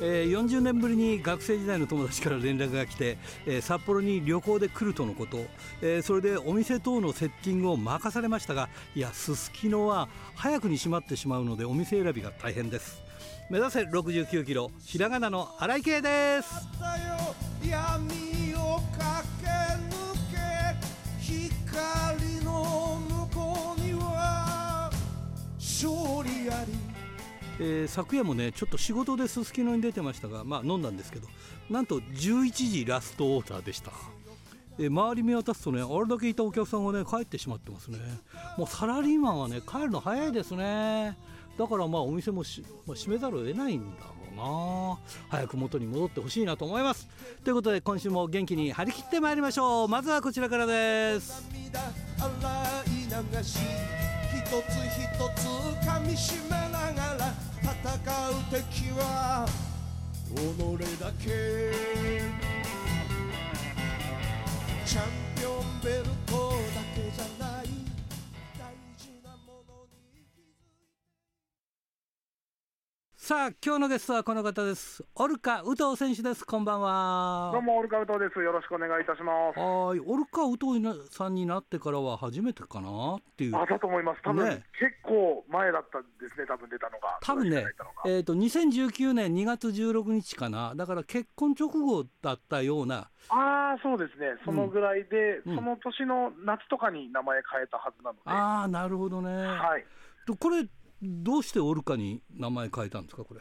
えー、40年ぶりに学生時代の友達から連絡が来て、えー、札幌に旅行で来るとのこと、えー、それでお店等のセッティングを任されましたがいやすすきのは早くに閉まってしまうのでお店選びが大変です。目指せ69キロひらがなの荒井圭です。えー、昨夜もねちょっと仕事ですすきのに出てましたがまあ飲んだんですけどなんと11時ラストオーダーでした、えー、周り見渡すとねあれだけいたお客さんがね帰ってしまってますね。もうサラリーマンはね帰るの早いですね。だからまあお店もし、まあ、閉めざるを得ないんだろうな。早く元に戻ってほしいなと思います。ということで今週も元気に張り切ってまいりましょう。まずはこちらからです。一つ一つ噛みしめながら戦う敵は己だけ。チャンピオンベルトだけ。さあ今日のゲストはこの方です。オルカウトウ選手です。こんばんは。どうもオルカウトウです。よろしくお願いいたします。はい。オルカウトウさんになってからは初めてかなっていう。あだと思います。多分、ね、結構前だったんですね多分出たのが。多分ねえっ、ー、と2019年2月16日かな。だから結婚直後だったような。ああそうですね。そのぐらいで、うん、その年の夏とかに名前変えたはずなので、ああなるほどね。はい。これどうしてオルカに名前変えたんですか、これ？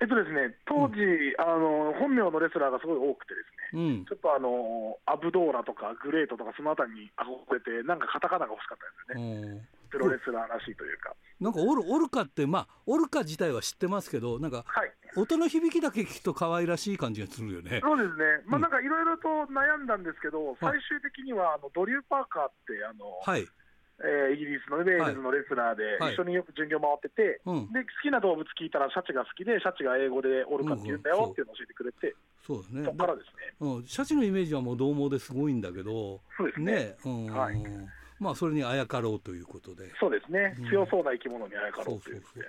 えっとですね、当時、うん、あの本名のレスラーがすごい多くてですね、うん、ちょっとあのアブドーラとかグレートとかそのあたりに憧れて、なんかカタカナが欲しかったですよね、プロレスラーらしいというか。なんかオルオルカって、まあ、オルカ自体は知ってますけど、なんか、はい、音の響きだけ聞くと可愛らしい感じがするよね。そうですね、まあ、なんかいろいろと悩んだんですけど、最終的にはあのドリュー・パーカーって、あの、はいえー、イギリスのウェールズのレスラーで、一緒によく巡業回ってて、はい、で好きな動物聞いたら、シャチが好きで、シャチが英語でオルカって言うんだよっていうのを教えてくれて、そうですね、そこからですね、うん、シャチのイメージはもう獰猛ですごいんだけど、そうですね、ね。うん。はい、まあ、それにあやかろうということで、そうですね、強そうな生き物にあやかろうという。ことで、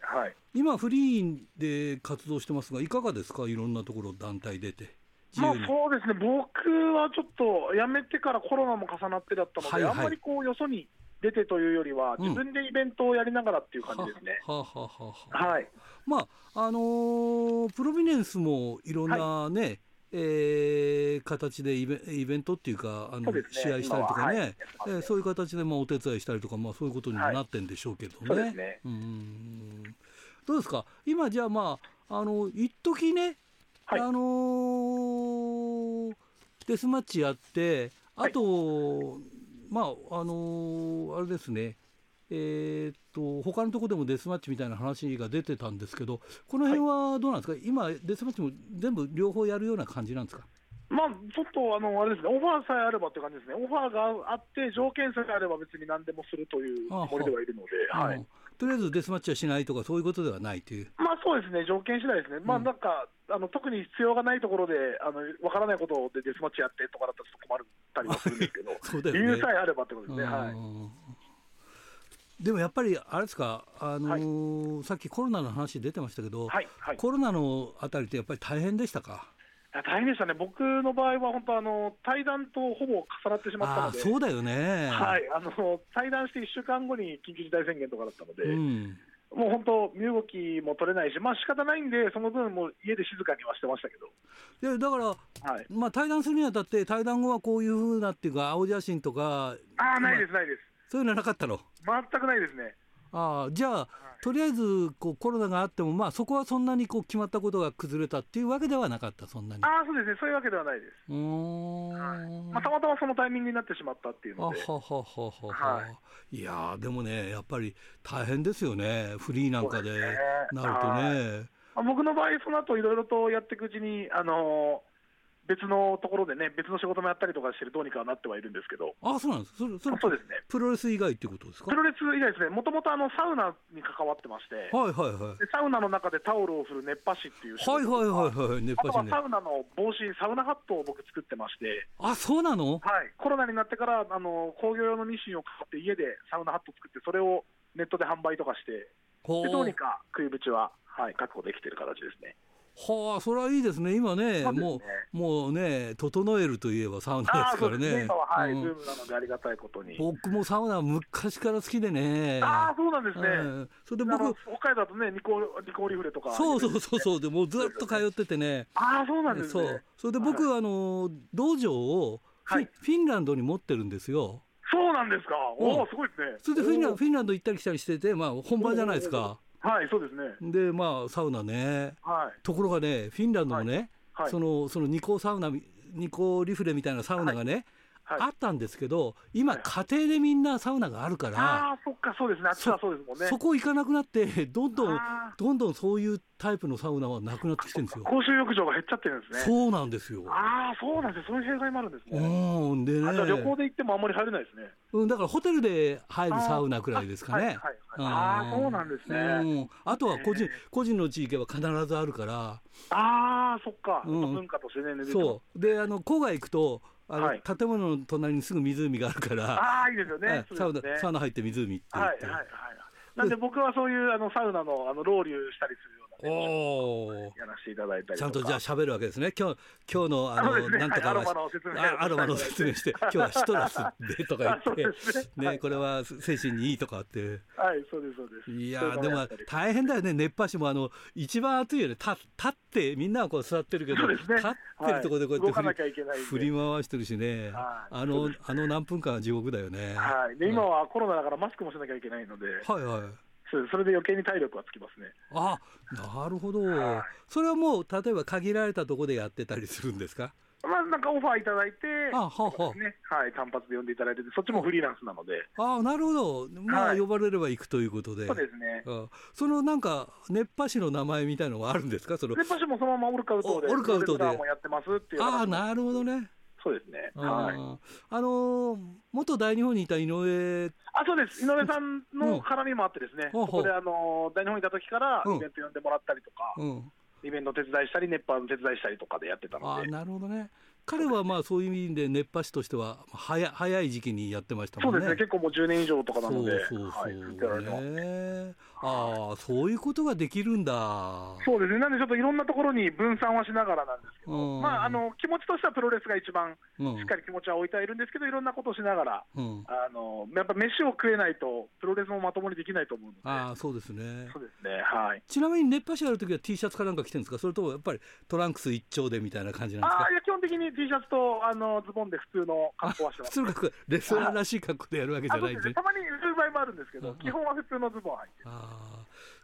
今、フリーで活動してますが、いかがですか、いろんなところ、団体出て。まあそうですね、僕はちょっと辞めてからコロナも重なってだったので、はいはい、あんまりこうよそに出てというよりは、自分でイベントをやりながらっていう感じですね。はははははい。まあ、あのー、プロビネンスもいろんなね、はい、えー、形でイベイベントっていうか、あの、ね、試合したりとかね、はい、えー、そういう形でまあお手伝いしたりとか、まあ、そういうことにもなってんでしょうけどね。はい、ね。うん。どうですか、今、じゃあ、まあ、あの一時ね、はい、あのー、デスマッチやって、あと、まああのー、あれですね、えー、っと他のところでもデスマッチみたいな話が出てたんですけど、この辺はどうなんですか、はい、今、デスマッチも全部両方やるような感じなんですか？まあ、ちょっとあのあれですね、オファーさえあればって感じですね、オファーがあって、条件さえあれば別に何でもするというつもりではいるので、はい、とりあえずデスマッチはしないとか、そういうことではないという。まあそうですね、条件次第ですね、まあなんか、あの特に必要がないところで、あの分からないことでデスマッチやってとかだったらちょっと困ったりはするんですけど、ね、理由さえあればってことですね。はい。でもやっぱりあれですか、あのーはい、さっきコロナの話出てましたけど、はいはい、コロナのあたりってやっぱり大変でしたか？大変でしたね、僕の場合は本当あの、対談とほぼ重なってしまったので、そうだよね、はい、あの対談して1週間後に緊急事態宣言とかだったので、うん、もう本当、身動きも取れないし、まあ仕方ないんで、その分、も家で静かにはしてましたけど。いやだから、はい、まあ対談するにあたって、対談後はこういうふうなっていうか、青写真とか、あないです、ないです。そういうのはなかったの？全くないですね。あじゃあ、はい、とりあえずこうコロナがあっても、まあ、そこはそんなにこう決まったことが崩れたっていうわけではなかった、そんなに。あそうですね、そういうわけではないです。うん、はいまあ、たまたまそのタイミングになってしまったっていうので。はははははい、いやでもね、やっぱり大変ですよね、フリーなんかでなるとね。僕の場合、その後いろいろとやっていくうちに、あのー別のところでね、別の仕事もやったりとかして、どうにかなってはいるんですけど、あそうなんですそれそれそうですね。プロレス以外ってことですか？プロレス以外ですね、もともとサウナに関わってまして、はいはいはい、サウナの中でタオルを振る熱波師っていうはいはいはいはい、熱波師、ね、あとはサウナの帽子、サウナハットを僕、作ってまして、あそうなの？はい、コロナになってからあの工業用のミシンを買って、家でサウナハット作って、それをネットで販売とかして、でどうにか食い口は、はい、確保できてる形ですね。はあ、それはいいですね。今ね、ねもう、もうね、整えるといえばサウナですからね。ねはうん、ームなのでありがたいことに。僕もサウナ昔から好きでね。ああ、そうなんですね。うん、それで僕、北海道だとね、ニコ、ニコリフレとか、ね、そうそうそうそう、でもずっと通っててね。ああ、そうなんですね。そう、それで僕、はい、あの、道場をフィ、はい、フィンランドに持ってるんですよ。そうなんですか。おお、すごいですね。それでフィンランド、フィンランド行ったり来たりしてて、まあ、本場じゃないですか。はい、そうですね。で、まあ、サウナね。はい。ところがね、フィンランドのね、はい、その、そのニコサウナ、ニコリフレみたいなサウナがね、はい、あったんですけど、今、家庭でみんなサウナがあるから、ああ、そっか、そうですね、あっちはそうですもんね。そこ行かなくなって、どんどん、どんどんそういうタイプのサウナはなくなってきてるんですよ。公衆浴場が減っちゃってるんですね。そうなんですよ。ああ、そうなんですそういう弊害もあるんですね。うん、でね。じゃ旅行で行ってもあんまり入れないですね。うん、だからホテルで入るサウナくらいですかね。はい、はい、ああ、そうなんですね。うん、あとは個人、個人の地域は必ずあるから。ああ、そっか。うん、文化としてね。そう。で、あの郊外行くと。あの、はい、建物の隣にすぐ湖があるから、ああ、いいですよね、サウナ、サウナ入って湖ってはいはいはい、なんで僕はそういうあのサウナのあのロウリュしたりするよおやらせていただいたりちゃんとじゃあ喋るわけですね。今日今日のあの、ね、なんとかは、はい、アロマの説明アロマの説明して 今日はシトラスでとか言って。ね、ね、これは精神にいいとかって。はいそうですそうです。いやでも大変だよね。熱波師もあの一番暑いよね。立立ってみんなはこう座ってるけど、ね、立ってるところでこうやって振り,、振り回してるしね、はい、あのあの何分間は地獄だよね。はい。で今はコロナだからマスクもしなきゃいけないので。はいはいそれで余計に体力はつきますね。あなるほど、はい、それはもう例えば限られたところでやってたりするんですか？まあ、なんかオファーいただいて、あははね、はい、単発で呼んでいただいてそっちもフリーランスなので。あなるほど、まあ、はい、呼ばれれば行くということで、そうですね。あそのなんか、熱波師の名前みたいのはあるんですか、その熱波師もそのままオルカウトで、オルカウトで。もやってますっていうああ、なるほどね。そうですね。はい。あのー、元大日本にいた井上。あ、そうです。井上さんの絡みもあってですね。うん、そこであのー、大日本にいた時からイベント呼んでもらったりとか。うん、イベント手伝いしたり、熱波の手伝いしたりとかでやってたので。あ、なるほどね。彼はまあそういう意味で熱波師としては早早い時期にやってましたもんね。そうですね、結構もう10年以上とかなので、そうそうそう、ね、ああ、そういうことができるんだ。そうですね、なんでちょっといろんなところに分散はしながらなんですけど、まあ、あの気持ちとしてはプロレスが一番しっかり気持ちは置いてはいるんですけど、いろんなことをしながら、うん、あのやっぱ飯を食えないと、プロレスもまともにできないと思うので、あそうですね。そうですね、はい、ちなみに熱波師やるときは T シャツかなんか着てるんですか、それともやっぱりトランクス一丁でみたいな感じなんですか？あいや基本的に T シャツとあのズボンで普通の格好はしてます、普通の格好、レスラーらしい格好でやるわけじゃないんで、たまにそういう場合もあるんですけど、基本は普通のズボン履いてあ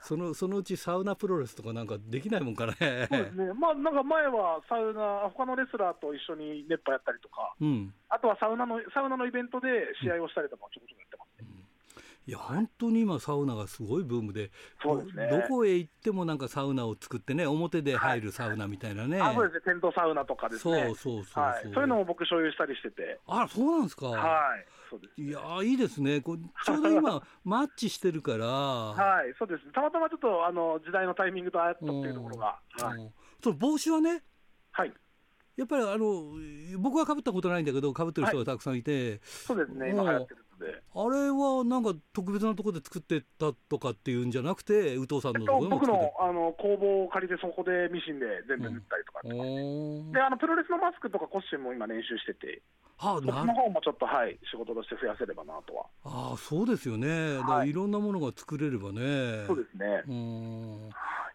そのそのうちサウナプロレスとかなんかできないもんかね。そうですね、まあ、なんか前はサウナ、他のレスラーと一緒に熱波やったりとか、うん、あとはサウナのサウナのイベントで試合をしたりとか、ちょこちょこやってますね。うんいや本当に今サウナがすごいブームでそうです、ね、どこへ行ってもなんかサウナを作ってね表で入るサウナみたいなね、はい、あそうですね。テントサウナとかですね。そうそうそう、はい、そういうのも僕所有したりしてて。あそうなんですか？はい。そうです。いやいいですね。こちょうど今 マッチしてるから。はい。そうです。たまたまちょっとあの時代のタイミングとあったっていうところが、はい、その帽子はねはい。やっぱりあの僕はかぶったことないんだけどかぶってる人がたくさんいて、はい、そうですね。今流行ってるであれはなんか特別なところで作ってたとかっていうんじゃなくて宇藤さんのところ僕のあの工房を借りてそこでミシンで全部塗ったりとかってうん、であのプロレスのマスクとかコスチュームも今練習しててはあ、その方もちょっと、はい、仕事として増やせればなとは。ああ、そうですよね。はい、いろんなものが作れればね。そうですね。うん。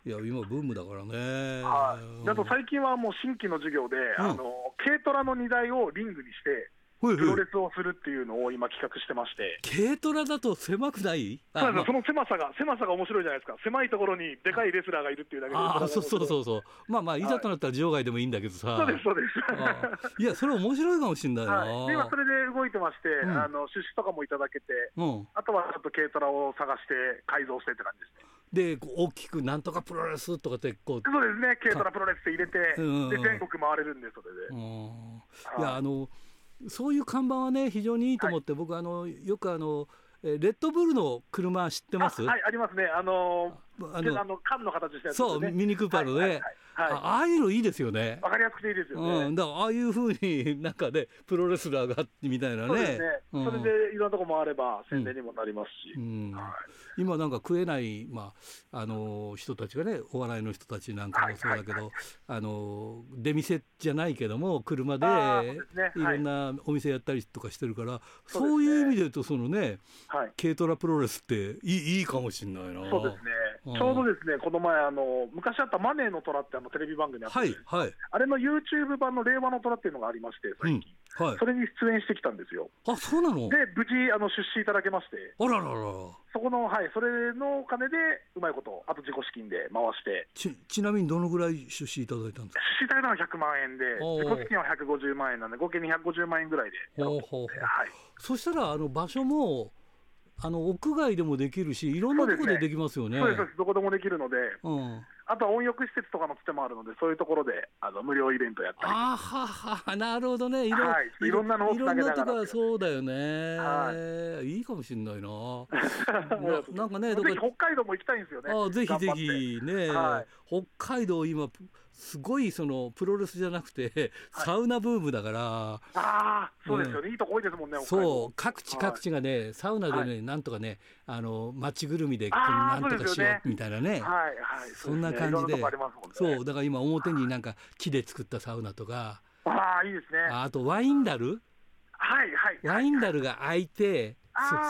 いや、今ブームだからね。はい。あと最近はもう新規の授業で、うん、あの軽トラの荷台をリングにして。プロレスをするっていうのを今企画してまして。軽トラだと狭くない？そうです、その狭さが、狭さが面白いじゃないですか。狭いところにでかいレスラーがいるっていうだけで。ああ、そうそうそう。そう。まあまあ、い。ざとなったら場外でもいいんだけどさ。そうです、そうです。いや、それ面白いかもしれないな。はい、今それで動いてまして、うん、あの、出資とかもいただけて、うん、あとはちょっと軽トラを探して改造してって感じですね。で大きくなんとかプロレスとかってこう。そうですね。軽トラプロレスって入れて、で全国回れるんでそれで、いやあのそういう看板はね非常にいいと思って、はい、僕あのよくあのレッドブルの車知ってます？はいありますね。あのあのあの缶の形したやつ、ね、そうミニクーパーのね、はいはいはいはい、ああいうのいいですよね。わかりやすくていいですよね。うん、だからああいうふうに なんかねプロレスラーがみたいなね。そうですね。うん、それでいろんなとこもあれば宣伝にもなりますし。うんはい、今なんか食えないまああの人たちがねお笑いの人たちなんかもそうだけど、はいはいはい、あの出店じゃないけども車でいろんなお店やったりとかしてるから、はい、そういう意味で言うとそのね、はい、軽トラプロレスっていいいいかもしれないな。そうですね。ちょうどですねこの前あの昔あったマネーの虎ってあのテレビ番組あった、はいはい、あれの YouTube 版の令和の虎っていうのがありまして、最近、うんはい、それに出演してきたんですよ。あそうなの？で、無事あの出資いただけまして、あらららそこの、はい、それのお金でうまいこと、あと自己資金で回して。ちちなみにどのぐらい出資いただいたんですか？出資いただいたのは100万円で、自己資金は150万円なんで、合計250万円ぐらいではい、そしたらあの場所もあの屋外でもできるし、いろんなところでできますよね。そうです、ね、どこでもできるので、うん、あとは温浴施設とかのつてもあるので、そういうところであの無料イベントやったり。あはは、なるほどね、いろ,、はい、いろんなのをつなげながら。そうだよね、はい、いいかもしれないな。ななんかね、ぜひ北海道も行きたいんですよね。あぜひぜひね、はい、北海道今すごいそのプロレスじゃなくて、サウナブームだから、ああ、そうですよね、いいとこ多いですもんね、そう、各地各地がね、サウナでね、なんとかね、あの町ぐるみでなんとかしようみたいなね、はいはい、そんな感じで、そう、だから今、表になんか木で作ったサウナとか、ああ、いいですね。あとワインダルはいはい、ワインダルが開いて、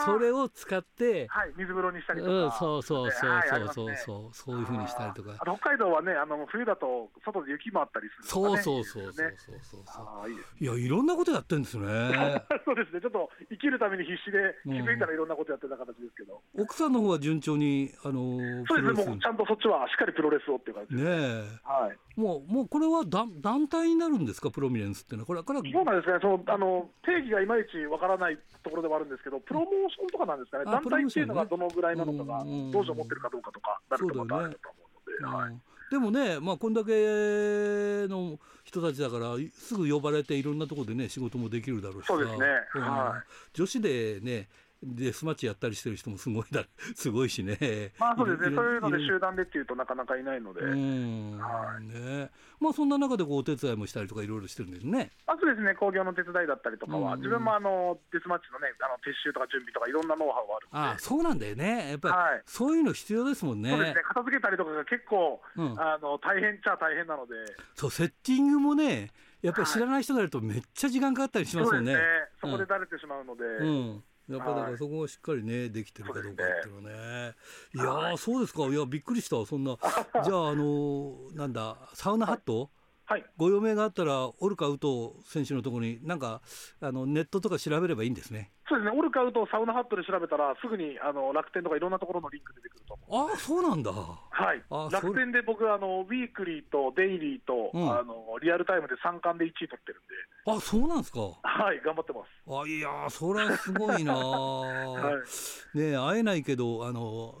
そそれを使って、はい、水風呂にしたりとか、うん、そうそうそうそうそうそう、そういうふうにしたりとか。北海道はね、あの冬だと外で雪もあったりする、そうそうそうそうそうそういやいろんなことやってるんですね。そうですね。ちょっと生きるために必死で気づいたらいろんなことやってた形ですけど。奥さんの方は順調にあのそうですね。もうちゃんとそっちはしっかりプロレスをっていう感じねはい。もうもうこれは団団体になるんですか？プロミネンスっていうのは。これこれそうなんですね。そのあの定義がいまいちわからないところではあるんですけど、プロモーションとかなんですかね？団体っていうのがどのぐらいなのかが、道場持ってるかどうかとかなるとまたあると思うので。はい。でもね、まあ、こんだけの人たちだからすぐ呼ばれていろんなところでね仕事もできるだろうしそうですね、はい、女子でねデスマッチやったりしてる人もすごいだ すごいしね。まあそうですね。そういうので集団でっていうとなかなかいないので。うん。はい。ね。まあそんな中でこうお手伝いもしたりとかいろいろしてるんですね。あそうですね。工業の手伝いだったりとかは、自分もあのデスマッチのねあの撤収とか準備とかいろんなノウハウがあるあそうなんだよね。やっぱり、はい、そういうの必要ですもんね。そうですね。片付けたりとかが結構、うん、あの大変っちゃ大変なので。そうセッティングもね。やっぱり知らない人がいるとめっちゃ時間かかったりしますよね。はい、そ、ね、こでだれてしまうので。うんやっぱだからそこがしっかりねできてるかどうかっていうのね。いやそうですか。いやびっくりした。そんな じゃああのなんだサウナハット、はい、ご用命があったらオルカウト選手のところになんかあのネットとか調べればいいんですね。そうですね、オルカウトサウナハットで調べたら、すぐにあの楽天とかいろんなところのリンク出てくると思う。あそうなんだ。はい、楽天で僕あの、ウィークリーとデイリーと、うん、あのリアルタイムで3冠で1位取ってるんで、あそうなんですか。はい、頑張ってます。あいやそれはすごいな、はい、ね会えないけど、あの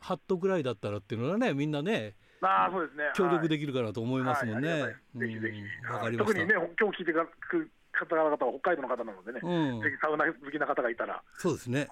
ハットぐらいだったらっていうのはね、みんなね。あそうですね、協力できるかなと思いますもんね。はいはい、ぜひぜひ、うん、特にね、今日聞いてく方々は北海道の方なのでね、うん、ぜひサウナ好きな方がいたら、そうですね、はい、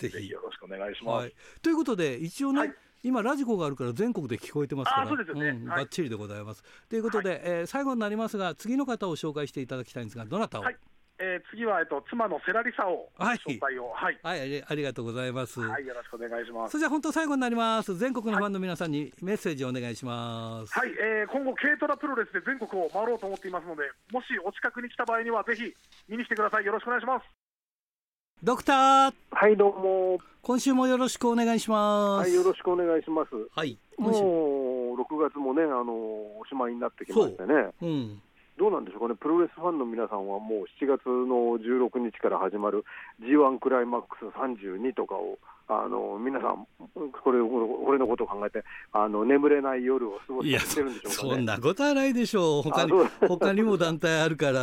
ぜひ。よろしくお願いします。はい、ということで、一応ね、はい、今、ラジコがあるから全国で聞こえてますから、そうですね、うん、ばっちりでございます。ということで、はい、えー、最後になりますが、次の方を紹介していただきたいんですが、どなたを、はいえー、次は、えっと、妻のセラリサを紹介を、はい、はい、ありがとうございます。はい、よろしくお願いします。それじゃ本当最後になります。全国のファンの皆さんにメッセージをお願いします。はい、えー、今後軽トラプロレスで全国を回ろうと思っていますので、もしお近くに来た場合にはぜひ見に来てください。よろしくお願いします。ドクター。はいどうも。今週もよろしくお願いします。はいよろしくお願いします。はい。もう六月もねあのおしまいになってきましてね。ううん。どうなんでしょうかね、プロレスファンの皆さんはもう7月の16日から始まる G1 クライマックス32とかを、あの皆さん、これ俺のことを考えてあの、眠れない夜を過ごしてるんでしょうか、ね、そんなことはないでしょう、他に他にも団体あるから。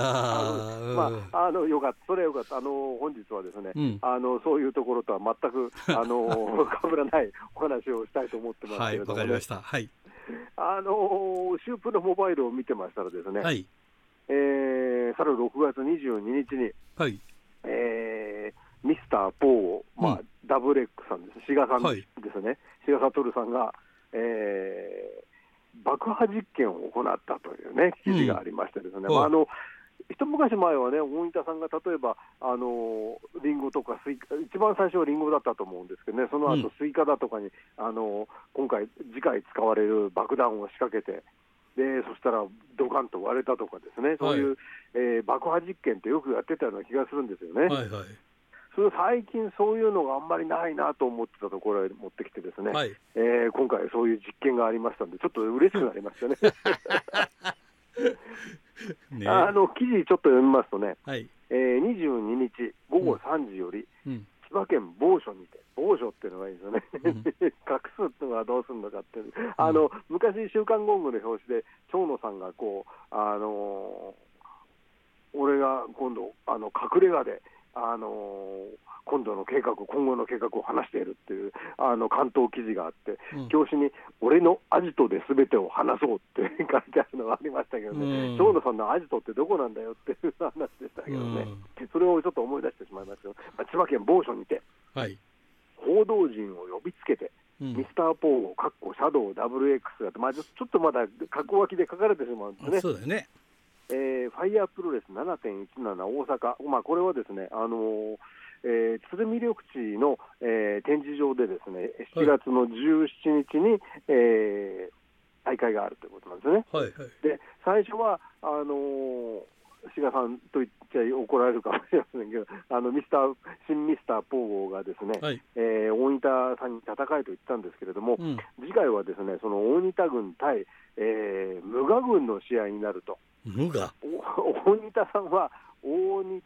まあ、あのよかった、それはよかった、あの本日はですね、うん、あのそういうところとは全く あのかぶらないお話をしたいと思ってますけれども、ね、はい、わかりました。はい。あのシュープのモバイルを見てましたらですね、はいえー、去る6月22日に、はい。えー、ミスター・ポーを、まあ、うん、ダブレックさんです、志賀さんですね、志賀、はい、悟さんが、えー、爆破実験を行ったというね、記事がありましてですね、うん、まあ、あの一昔前はね、大分さんが例えば、あのリンゴとかスイカ、一番最初はリンゴだったと思うんですけどね、その後スイカだとかに、あの今回、次回使われる爆弾を仕掛けて、でそしたらドカンと割れたとかですね、そういう、はい、えー、爆破実験ってよくやってたような気がするんですよね。はいはい。それ最近そういうのがあんまりないなと思ってたところへ持ってきてですね、はい、えー、今回そういう実験がありましたんで、ちょっと嬉しくなりましたね。ね。あの記事ちょっと読みますとね、はい、えー、22日午後3時より、うん、千葉県某所にて、某所っていうのがいいですよね、うん、隠すっていうのはどうするのかっていう、あの昔、週刊ゴングの表紙で、長野さんがこう、あのー、俺が今度、あの隠れ家で、あのー今度の計画、今後の計画を話しているっていうあの関東記事があって、うん、表紙に、俺のアジトですべてを話そうって 書いてあるのがありましたけどね、長、う、野、ん、さんのアジトってどこなんだよっていう 話でしたけどね、うん、それをちょっと思い出してしまいましたけど、まあ、千葉県某所にて、はい、報道陣を呼びつけて、ミスターポーゴ、かっこシャドウ WX が、まあ、ちょっとまだ過去書きで書かれてしまうんですね。そうだよね。えー、ファイヤープロレス7.17大阪、まあ、これはですね、あのーえー、鶴見緑地の、えー、展示場でですね7月の17日に、えー、大会があるということなんですね。はいはい、で最初はあのー志賀さんと言っちゃ怒られるかもしれませんけど、あのミスター新ミスターポーゴがですね、はい、えー、大分さんに戦えと言ったんですけれども、うん、次回はですねその大分軍対、えー、無我軍の試合になると。無我大分さんは大分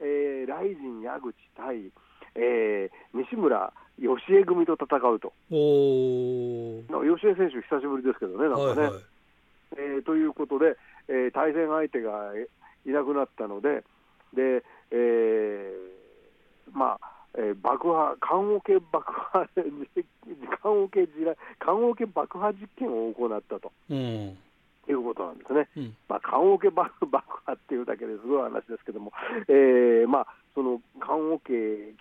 えー、ライジン矢口対、えー、西村義恵組と戦うと。お義恵選手、久しぶりですけどね、なんかね。はいはい、えー、ということで、えー、対戦相手がいなくなったので、でえー、まあ、えー、爆破、棺桶爆破、棺桶棺桶爆破実験を行ったと。うん。いうことなんですね、うん、まあ、棺桶爆破っていうだけですごい話ですけども、えーまあ、その棺桶、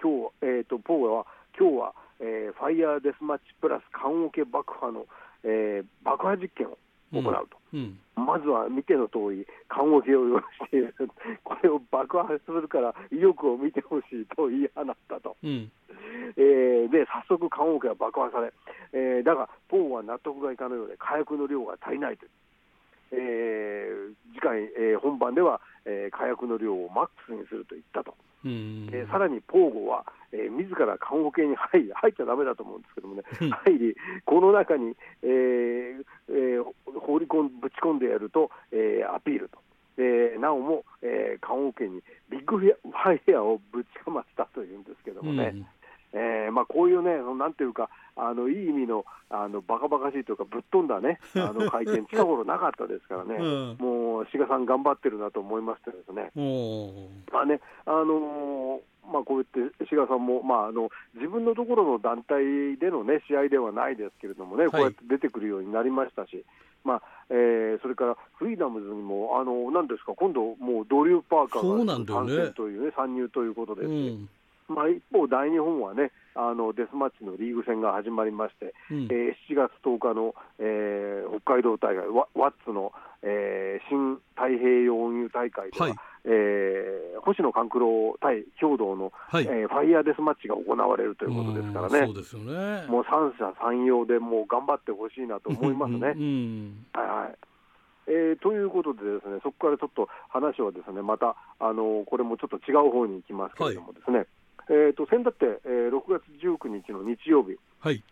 今日、えーと、ポーは今日は、えー、ファイヤーデスマッチプラス棺桶爆破の、えー、爆破実験を行うと、うん。うん、まずは見ての通り、棺桶を用意している、これを爆破するから意欲を見てほしいと言い放ったと。うん。えー、で早速、棺桶が爆破され、えー、だが、ポーは納得がいかないようで、火薬の量が足りないとえー、次回、えー、本番では、えー、火薬の量をマックスにすると言ったと、えー、さらにポーゴは、えー、自ら棺桶に入り、入っちゃだめだと思うんですけどもね、入り、この中に、えーえー、放り込んぶち込んでやると、えー、アピールと。えー、なおも、えー、棺桶にビッグファイヤーをぶちかましたというんですけどもね、うんえーまあ、こういうね、なんていうか、あのいい意味のあのバカバカしいというか、ぶっ飛んだね、あの会見、近頃なかったですからね、うん、もう志賀さん、頑張ってるなと思いましたですね。まあねあのーまあ、こうやって志賀さんも、まあ、あの自分のところの団体での、ね、試合ではないですけれどもね、こうやって出てくるようになりましたし、まあえー、それからフリーダムズにも、あのなんですか、今度、もうドリュー・パーカーが参戦というね、参入ということです、うんまあ、一方、大日本はね、あのデスマッチのリーグ戦が始まりまして、うん、えー、7月10日の、えー、北海道大会、ワワッツの、えー、新太平洋運輸大会では、はい、えー、星野勘九郎対兵道の、はい、えー、ファイヤーデスマッチが行われるということですからね、そうですよね。もう三者三様でもう頑張ってほしいなと思いますね。はいはい。えー、ということで、ですねそこからちょっと話はですねまた、あのこれもちょっと違う方に行きますけれどもですね、はいえーと、先だって、えー、6月19日の日曜日、はい、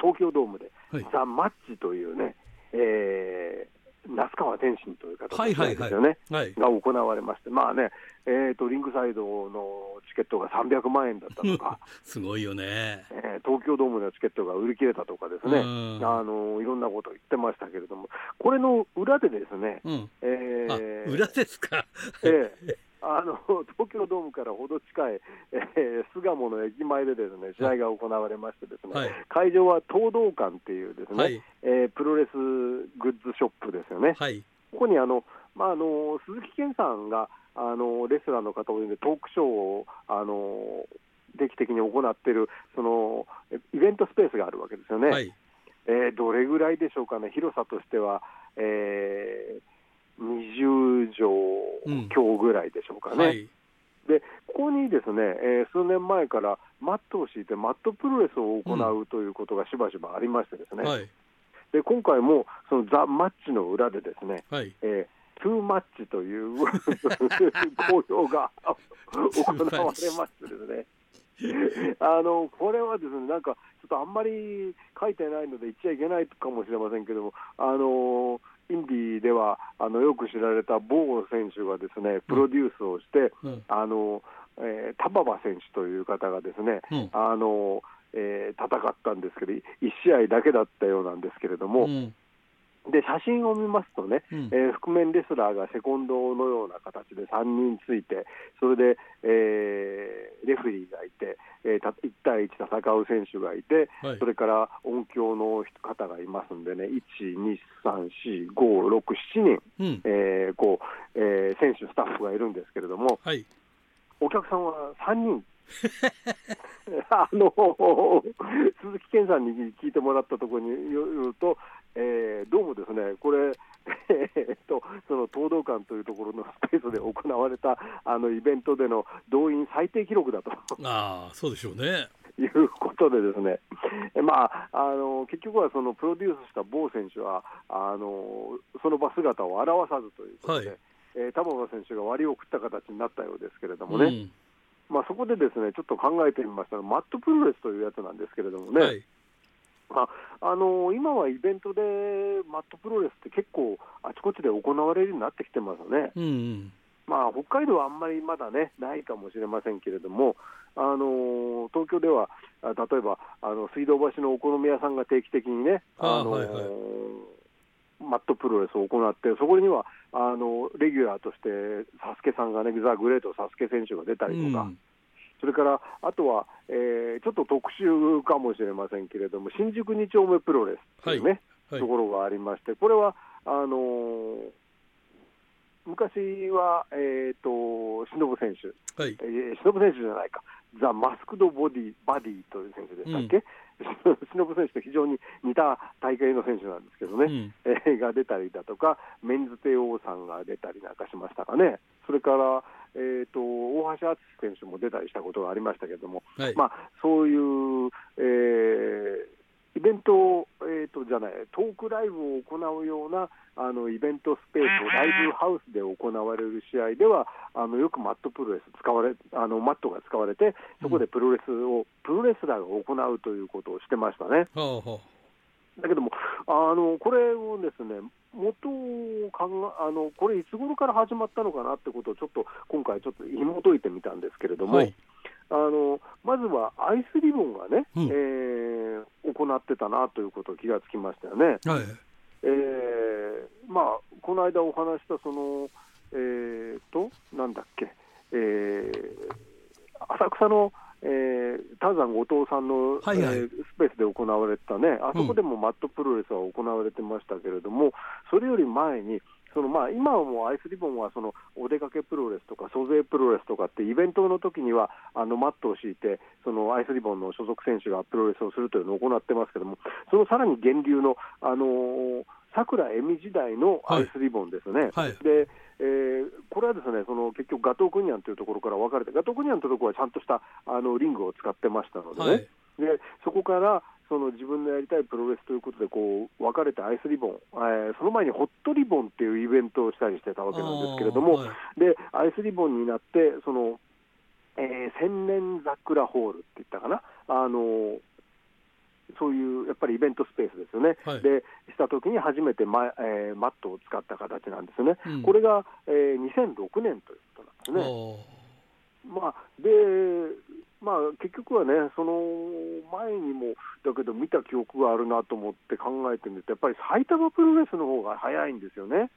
東京ドームで、はい、ザ・マッチというね、えー、那須川天心という方ですよね、はい。が行われまして、まあね、えーと、リングサイドのチケットが300万円だったとか、すごいよね、えー、東京ドームのチケットが売り切れたとかですね、あのいろんなことを言ってましたけれども、これの裏でですね、うん、えー、裏ですか。えー あの 東京ドームからほど近い、えー、巣鴨の駅前でですね試合が行われましてですね、はい、会場は東道館っていうですね、はい、えー、プロレスグッズショップですよね。はい、ここにあの、まあ、あの鈴木健さんがあのレスラーの方を呼んでトークショーをあの定期的に行っているそのイベントスペースがあるわけですよね。はい。えー、どれぐらいでしょうかね、広さとしては、えー、20畳強ぐらいでしょうかね。うん。はい、でここにですね、えー、数年前からマットを敷いて、マットプロレスを行うということがしばしばありましてですね、はい、で今回もそのザ・マッチの裏でですね、はい、えー、トゥーマッチという 公表が行われましてですね。あのこれはですね、なんかちょっとあんまり書いてないので言っちゃいけないかもしれませんけども、あのインディーではあのよく知られたボー選手がですねプロデュースをして、うん、あのえー、タババ選手という方がですね、うん、あのえー、戦ったんですけど、1試合だけだったようなんですけれども、うんで写真を見ますとね、うん、えー、覆面レスラーがセコンドのような形で3人ついて、それで、えー、レフェリーがいて、えー、1対1戦う選手がいて、はい、それから音響の方がいますんでね、1、2、3、4、5、6、7人、うん、えー、こうえー、選手、スタッフがいるんですけれども、はい、お客さんは3人。あの鈴木健さんに聞いてもらったところによると、えー、どうもですね、これ、えっと、その東道館というところのスペースで行われたあのイベントでの動員最低記録だと。あそうでしょうね。いうことで、ですね、まあ、あの結局はそのプロデュースした某選手はあの、その場姿を現さずということで、はい、えー、玉川選手が割を食った形になったようですけれどもね、うん、まあ、そこでですねちょっと考えてみましたマットプロレスというやつなんですけれどもね。はいまあ、あの今はイベントでマットプロレスって結構あちこちで行われるようになってきてますね。うんうん。まあ、北海道はあんまりまだね、ないかもしれませんけれども、あの東京では、例えばあの水道橋のお好み屋さんが定期的にね、あの、はいはい、マットプロレスを行って、そこにはあのレギュラーとして、サスケさんがね、ザ・グレートサスケ選手が出たりとか、うん、それからあとは、えー、ちょっと特集かもしれませんけれども、新宿2丁目プロレスというね、はい。はい、ところがありまして、これはあのー、昔は、えーと、忍選手、はい、えー、忍選手じゃないか、ザ・マスクドボディバディという選手でしたっけ、うん、忍選手と非常に似た大会の選手なんですけどね、うん、えー、が出たりだとか、メンズ帝王さんが出たりなんかしましたかね、それから、えーと、大橋敦選手も出たりしたことがありましたけれども、はい、まあ、そういう、えー、イベント、えーと、じゃない、トークライブを行うようなあのイベントスペース、ライブハウスで行われる試合では、あのよくマットプロレス使われあの、マットが使われて、そこでプロレスを、うん、プロレスラーが行うということをしてましたね。だけども、あのこれをですね、元を考えあのこれ、いつ頃から始まったのかなってことをちょっと今回、ちょっと紐解いてみたんですけれども、はい、あのまずはアイスリボンがね、うん、えー、行ってたなということを気がつきましたよね。はい、えー、まあ、この間お話したその、えーと、なんだっけ、えー、浅草のえー、ターザン後藤さんの、はいはい、えー、スペースで行われたね、あそこでもマットプロレスは行われてましたけれども、うん、それより前に、そのまあ、今はもうアイスリボンはそのお出かけプロレスとか、租税プロレスとかってイベントの時にはあのマットを敷いて、そのアイスリボンの所属選手がプロレスをするというのを行ってますけれども、そのさらに源流の、あのー、桜恵美時代のアイスリボンですね。はい。はい、でえー、これはですねその結局、ガトークニャンというところから分かれて、ガトークニャンというところはちゃんとしたあのリングを使ってましたのでね、はい、でそこからその自分のやりたいプロレスということでこう分かれてアイスリボン、えー、その前にホットリボンっていうイベントをしたりしてたわけなんですけれども、はい、でアイスリボンになってその、えー、千年桜ホールって言ったかな、あのそういうやっぱりイベントスペースですよね、はい、でしたときに初めてマ,、えー、マットを使った形なんですね、うん、これが、えー、2006年ということなんですね。まあ、でまあ、結局はね、その前にもだけど見た記憶があるなと思って考えてみると、やっぱり埼玉プロレスの方が早いんですよね。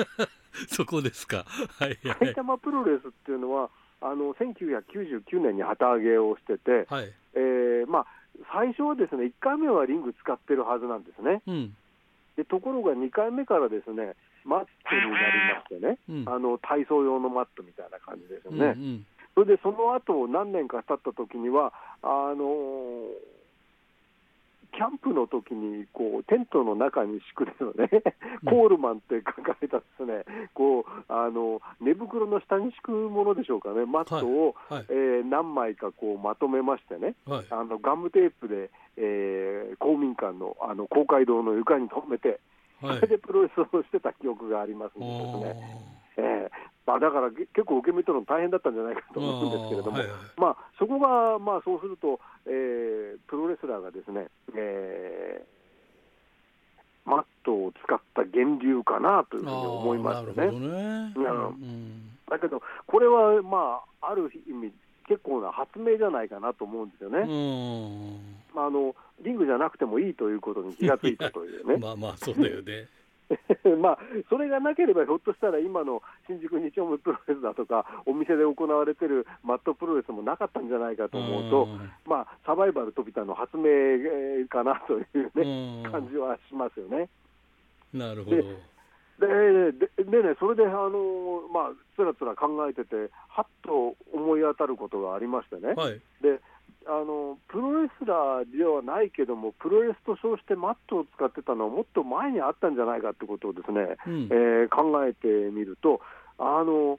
そこですか、はい、はい、埼玉プロレスっていうのは、あの1999年に旗揚げをしてて、はい、えー、まあ、最初はですね1回目はリング使ってるはずなんですね。うん、でところが2回目からですねマットになりましてね、うん、あの体操用のマットみたいな感じですよね。うんうん、それでその後何年か経った時にはあのー、キャンプの時にこうテントの中に敷くですよね、コールマンって書かれたですね、こうあの寝袋の下に敷くものでしょうかね、マットを、はい。はい、えー、何枚かこうまとめましてね、はい、あのガムテープで、えー、公民館のあの公会堂の床に留めて、それでプロレスをしてた記憶がありますんですね。えー。まあ、だから結構受け身取るの大変だったんじゃないかと思うんですけれども、はいはい、まあ、そこが、まあ、そうすると、えー、プロレスがですね、えー、マットを使った源流かなというふうに思いましてね。ねうん、だけど、これは、まあ、ある意味、結構な発明じゃないかなと思うんですよね。まあ、あのリングじゃなくてもいいということに気がついたというね。まあまあそうだよね まあ、それがなければ、ひょっとしたら今の新宿日曜日プロレスだとか、お店で行われてるマットプロレスもなかったんじゃないかと思うと、まあ、サバイバル飛びたの発明かなというね、感じはしますよね。なるほど。でででね、それで、あのまあ、つらつら考えてて、はっと思い当たることがありましてね、はい、であのプロレスラーではないけども、プロレスと称してマットを使ってたのはもっと前にあったんじゃないかってことをですね、うん、えー、考えてみると、あの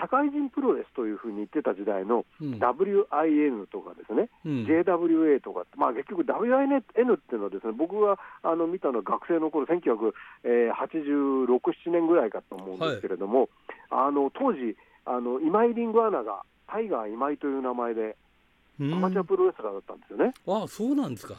社会人プロレスというふうに言ってた時代の WIN とかですね、うん、JWA とか、まあ、結局 WIN っていうのはですね、僕があの見たのは学生の頃1986、7年ぐらいかと思うんですけれども、はい、あの当時あの、今井リングアナがタイガー今井という名前で、アマチュアプロレスラーだったんですよね。ああそうなんですか。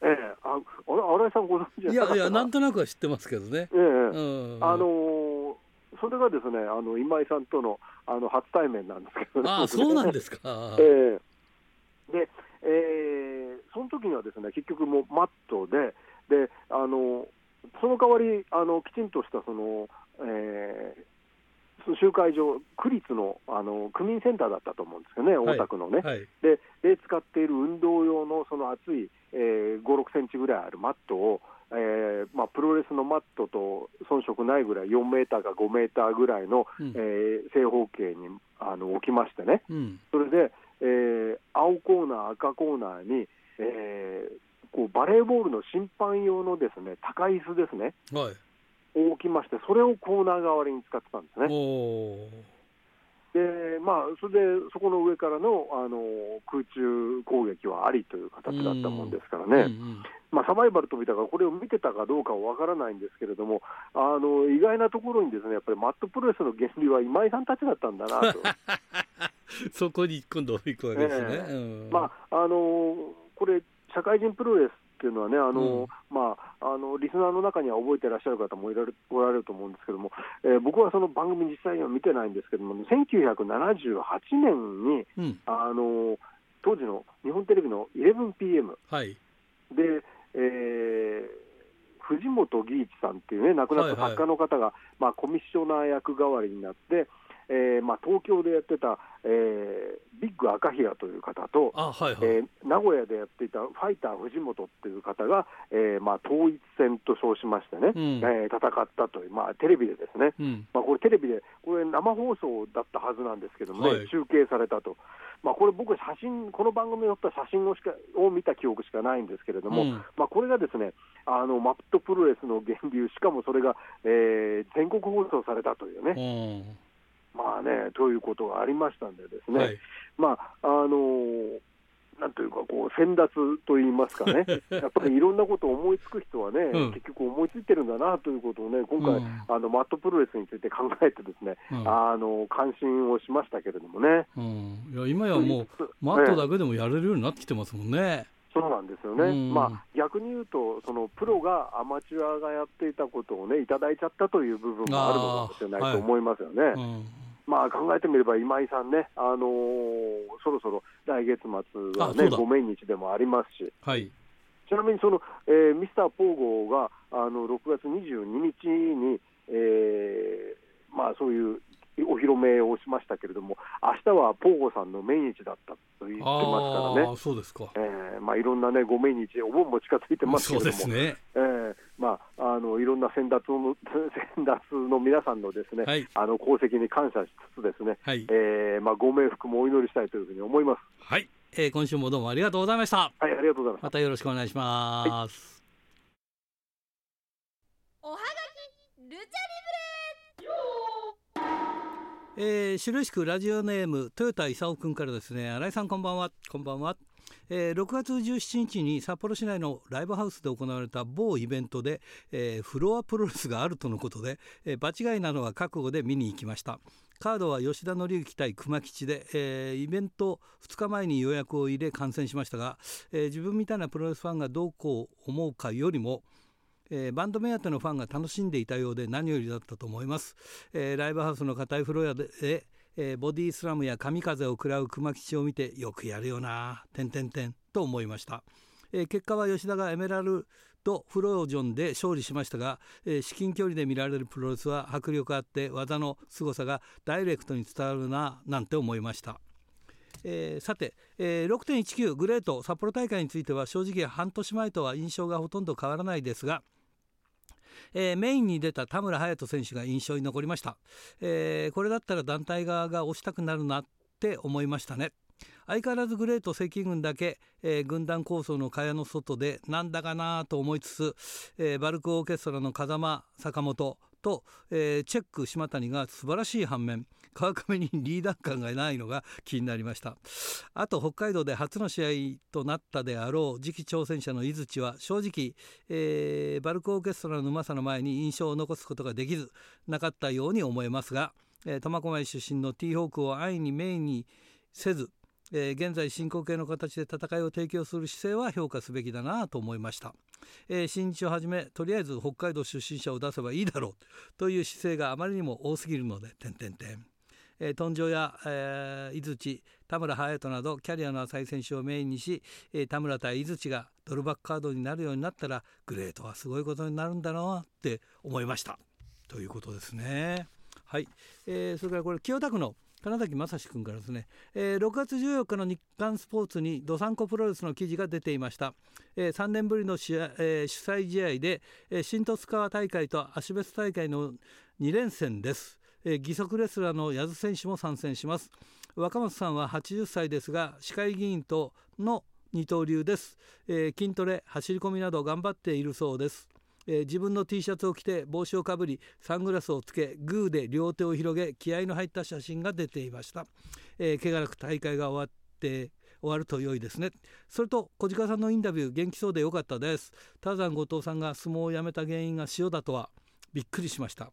ええああれ新井さんご存知いやいやなんとなくは知ってますけどね。ええ、うん、あのー、それがですねあの今井さんとのあの初対面なんですけどね。あそうなんですか。ええで、えー、その時にはですね結局もうマットでであのその代わりあのきちんとしたその、えー、集会場、区立のあの区民センターだったと思うんですよね、大田区のね。はい、でで、使っている運動用のその厚い、えー、5、6センチぐらいあるマットを、えーまあ、プロレスのマットと遜色ないぐらい、4メーターか5メーターぐらいの、うん、えー、正方形にあの置きましてね、うん、それで、えー、青コーナー、赤コーナーに、えー、こうバレーボールの審判用のですね高椅子ですね。はい置きまして、それをコーナー代わりに使ってたんですね。でまあ、それでそこの上からのあの空中攻撃はありという形だったもんですからね、うんうん、まあ、サバイバル飛びたがこれを見てたかどうかは分からないんですけれども、あの意外なところにですねやっぱりマットプロレスの原理は今井さんたちだったんだなと。そこに今度行くわけですね。まああのこれ社会人プロレスっていうのはね、あの、うん、まあ、あのリスナーの中には覚えてらっしゃる方もいられおられると思うんですけども、えー、僕はその番組、実際には見てないんですけども、1978年に、うん、あの当時の日本テレビの 11PM で、えー、藤本義一さんっていうね、亡くなった作家の方が、はいはい、まあ、コミッショナー役代わりになって、えーまあ、東京でやってた、えー、ビッグ赤平という方と、はいはい、えー、名古屋でやっていたファイター藤本っていう方が、えーまあ、統一戦と称しましてね、うん、えー、戦ったという、まあ、テレビでですね、うん、まあ、これテレビで、これ生放送だったはずなんですけどもね、はい、中継されたと。まあ、これ、僕、写真、この番組に載った写真をしかを見た記憶しかないんですけれども、うん、まあ、これがですねあのマットプロレスの源流、しかもそれが、えー、全国放送されたというね。うんまあね、ということがありましたんでですね、はい、まあ、あのー、なんというか、こう、先達といいますかね、やっぱりいろんなことを思いつく人はね、うん、結局思いついてるんだなということをね、今回、うん、あのマットプロレスについて考えてですね、うん、あの関心をしましたけれどもね。いや今やもう、マットだけでもやれるようになってきてますもんね。そうなんですよね、まあ、逆に言うと、そのプロがアマチュアがやっていたことをね、いただいちゃったという部分もあるのかもしれないと思いますよね。まあ、考えてみれば今井さんね、あのー、そろそろ来月末はね、ご命日でもありますし、はい、ちなみにその、えー、ミスターポーゴがあの6月22日に、えーまあ、そういうお披露目をしましたけれども、明日はポーゴさんの命日だったと言ってますからね、そうですか、えーまあ、いろんなね、ご命日、お盆も近づいてますけれども、そうですね。えーまあ、あのいろんな先達の 先達の皆さんのですね、はい、あの功績に感謝しつつですね、はい、えー、まあ、ご冥福もお祈りしたいというふうに思います。はい。えー、今週もどうもありがとうございました。はいありがとうございます。またよろしくお願いします、はい、おはがきルチャリブレえー、白石区ラジオネーム豊田勲君からですね。新井さんこんばんは。こんばんは。えー、6月17日に札幌市内のライブハウスで行われた某イベントで、えー、フロアプロレスがあるとのことで、えー、場違いなのは覚悟で見に行きました。カードは吉田紀之対熊吉で、えー、イベント2日前に予約を入れ観戦しましたが、えー、自分みたいなプロレスファンがどうこう思うかよりもえー、バンド目当てのファンが楽しんでいたようで何よりだったと思います、えー、ライブハウスの硬いフロアで、えー、ボディスラムや神風を食らう熊吉を見てよくやるよな。てんてんてんと思いました、えー、結果は吉田がエメラルドフロージョンで勝利しましたが、えー、至近距離で見られるプロレスは迫力あって技の凄さがダイレクトに伝わるななんて思いました。えー、さて、えー、6.19グレート札幌大会については正直半年前とは印象がほとんど変わらないですがえー、メインに出た田村隼人選手が印象に残りました、えー、これだったら団体側が押したくなるなって思いましたね。相変わらずグレート赤軍だけ、えー、軍団構想の蚊帳の外でなんだかなと思いつつ、えー、バルクオーケストラの風間坂本と、えー、チェック島谷が素晴らしい反面 川上にリーダー感がないのが気になりました。あと北海道で初の試合となったであろう次期挑戦者の井槌は正直、えー、バルクオーケストラのうまさの前に印象を残すことができずなかったように思えますが苫小牧出身のティーホークを安易にメインにせずえー、現在進行形の形で戦いを提供する姿勢は評価すべきだなと思いました、えー、新日をはじめとりあえず北海道出身者を出せばいいだろうという姿勢があまりにも多すぎるので点々点えー、トンジョや、えー、井槌田村隼人などキャリアの浅い選手をメインにし、えー、田村対井槌がドルバックカードになるようになったらグレートはすごいことになるんだなって思いました。ということですね。はい、えー、それからこれ清田区の金崎正史君からですね、えー、6月14日の日刊スポーツにどさんこプロレスの記事が出ていました、えー、3年ぶりの試合、えー、主催試合で、えー、新十津川大会と芦別大会の2連戦です、えー、義足レスラーの矢津選手も参戦します。若松さんは80歳ですが市会議員との二刀流です、えー、筋トレ走り込みなど頑張っているそうです。えー、自分の T シャツを着て帽子をかぶりサングラスをつけグーで両手を広げ気合の入った写真が出ていました、えー、怪我なく大会が終わって終わると良いですね。それと小鹿さんのインタビュー元気そうで良かったです。タザン後藤さんが相撲をやめた原因が塩だとはびっくりしました。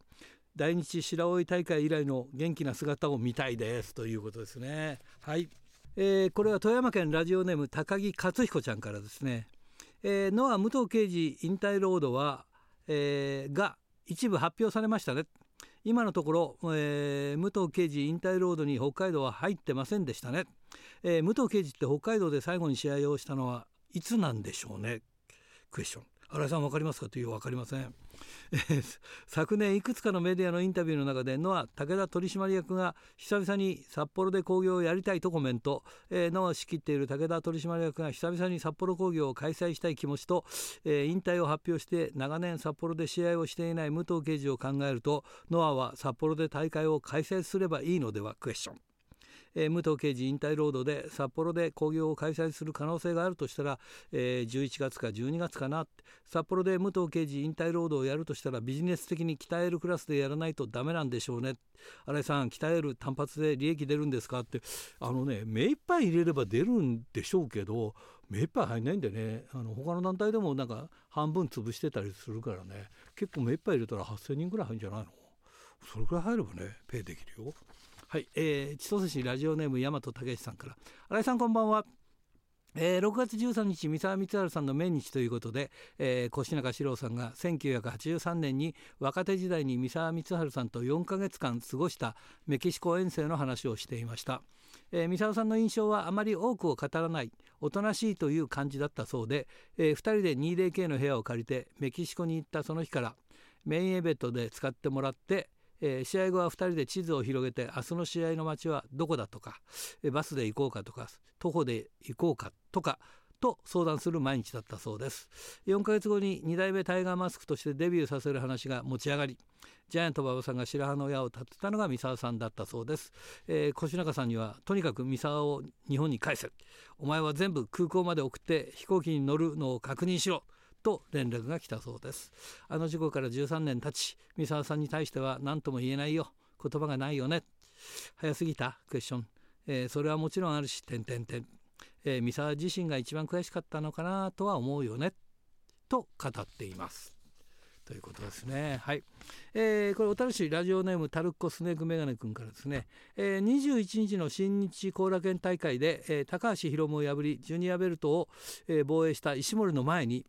大日白老大会以来の元気な姿を見たいです。ということですね。はい、えー、これは富山県ラジオネーム高木克彦ちゃんからですね。えー、ノア武藤刑事引退ロードは、えー、が一部発表されましたね。今のところ、えー、武藤刑事引退ロードに北海道は入ってませんでしたね、えー、武藤刑事って北海道で最後に試合をしたのはいつなんでしょうね？クエスチョン。新井さん分かりますか？という分かりません。昨年いくつかのメディアのインタビューの中でノア武田取締役が久々に札幌で興行をやりたいとコメント、えー、ノアを仕切っている武田取締役が久々に札幌興行を開催したい気持ちと、えー、引退を発表して長年札幌で試合をしていない武藤刑事を考えるとノアは札幌で大会を開催すればいいのでは？クエスチョンえー、武藤刑事引退ロードで札幌で興行を開催する可能性があるとしたら、えー、11月か12月かな札幌で武藤刑事引退ロードをやるとしたらビジネス的に鍛えるクラスでやらないとダメなんでしょうね。新井さん鍛える単発で利益出るんですかって。あのね目いっぱい入れれば出るんでしょうけど目いっぱい入んないんでね。あの他の団体でもなんか半分潰してたりするからね。結構目いっぱい入れたら8,000人ぐらい入るんじゃないの？それくらい入ればねペイできるよ。はい、えー、千歳市ラジオネーム大和武さんから。新井さんこんばんは。えー、6月13日三沢光晴さんの命日ということで、えー、越中史郎さんが1983年に若手時代に三沢光晴さんと4ヶ月間過ごしたメキシコ遠征の話をしていました、えー、三沢さんの印象はあまり多くを語らないおとなしいという感じだったそうで、えー、2人で 2DK の部屋を借りてメキシコに行ったその日からメインエベットで使ってもらってえー、試合後は2人で地図を広げて明日の試合の街はどこだとか、え、バスで行こうかとか徒歩で行こうかとかと相談する毎日だったそうです。4ヶ月後に2代目タイガーマスクとしてデビューさせる話が持ち上がりジャイアント馬場さんが白羽の矢を立てたのが三沢さんだったそうです、えー、越中さんにはとにかく三沢を日本に返せお前は全部空港まで送って飛行機に乗るのを確認しろと連絡が来たそうです。あの事故から13年経ち三沢さんに対しては何とも言えないよ。言葉がないよね。早すぎた。クエスチョン、えー、それはもちろんあるし点点点え、三沢自身が一番悔しかったのかなとは思うよね。と語っています。ということですね。はい。えー、これ、小樽市ラジオネームタルッコスネークメガネ君からですね、えー、21日の新日後楽園大会で、えー、高橋宏夢を破り、ジュニアベルトを、えー、防衛した石森の前に、